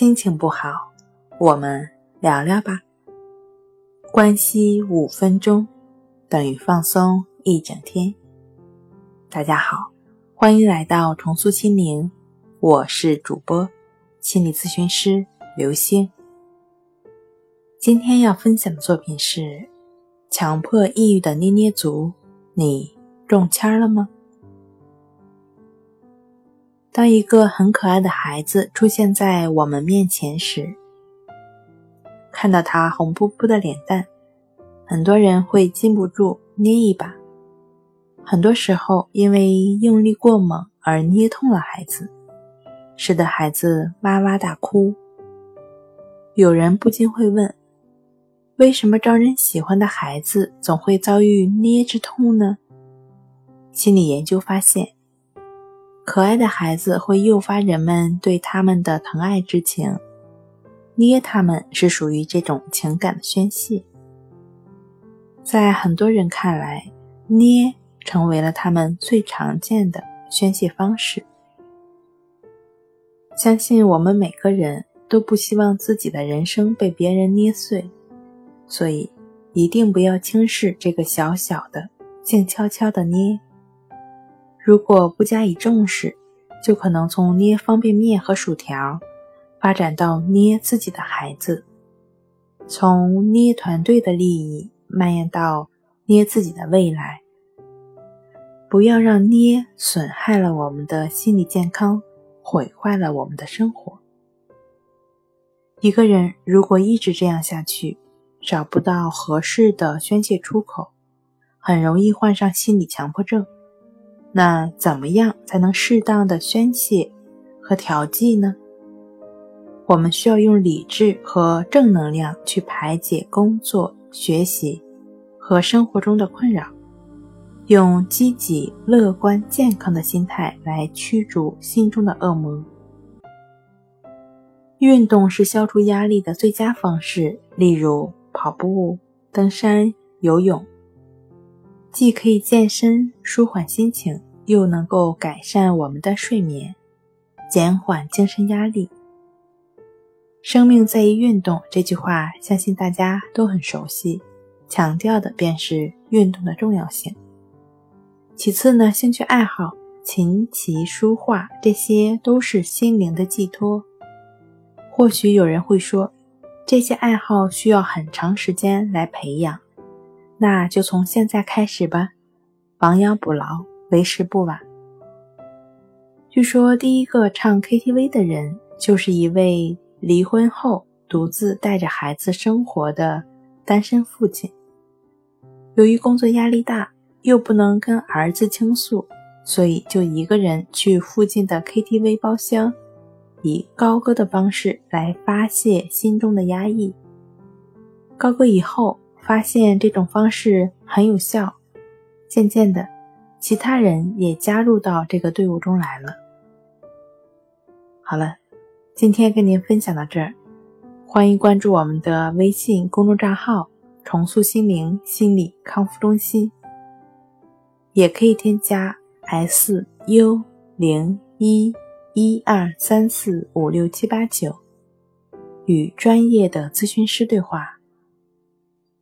心情不好，我们聊聊吧。关系五分钟等于放松一整天。大家好，欢迎来到重塑心灵，我是主播心理咨询师刘星。今天要分享的作品是：强迫抑郁的捏捏族，你中签了吗？当一个很可爱的孩子出现在我们面前时，看到他红扑扑的脸蛋，很多人会禁不住捏一把。很多时候，因为用力过猛而捏痛了孩子，使得孩子哇哇大哭。有人不禁会问：为什么招人喜欢的孩子总会遭遇捏之痛呢？心理研究发现。可爱的孩子会诱发人们对他们的疼爱之情，捏他们是属于这种情感的宣泄。在很多人看来，捏成为了他们最常见的宣泄方式。相信我们每个人都不希望自己的人生被别人捏碎，所以一定不要轻视这个小小的、静悄悄的捏。如果不加以重视，就可能从捏方便面和薯条，发展到捏自己的孩子；从捏团队的利益，蔓延到捏自己的未来。不要让捏损害了我们的心理健康，毁坏了我们的生活。一个人如果一直这样下去，找不到合适的宣泄出口，很容易患上心理强迫症。那怎么样才能适当的宣泄和调剂呢？我们需要用理智和正能量去排解工作、学习和生活中的困扰，用积极、乐观、健康的心态来驱逐心中的恶魔。运动是消除压力的最佳方式，例如跑步、登山、游泳。既可以健身、舒缓心情，又能够改善我们的睡眠，减缓精神压力。生命在于运动这句话，相信大家都很熟悉，强调的便是运动的重要性。其次呢，兴趣爱好，琴棋书画，这些都是心灵的寄托。或许有人会说，这些爱好需要很长时间来培养。那就从现在开始吧，亡羊补牢，为时不晚。据说第一个唱 KTV 的人，就是一位离婚后独自带着孩子生活的单身父亲。由于工作压力大，又不能跟儿子倾诉，所以就一个人去附近的 KTV 包厢，以高歌的方式来发泄心中的压抑。高歌以后。发现这种方式很有效，渐渐的，其他人也加入到这个队伍中来了。好了，今天跟您分享到这儿，欢迎关注我们的微信公众账号“重塑心灵心理康复中心”，也可以添加 “s u 零一一二三四五六七八九”，与专业的咨询师对话。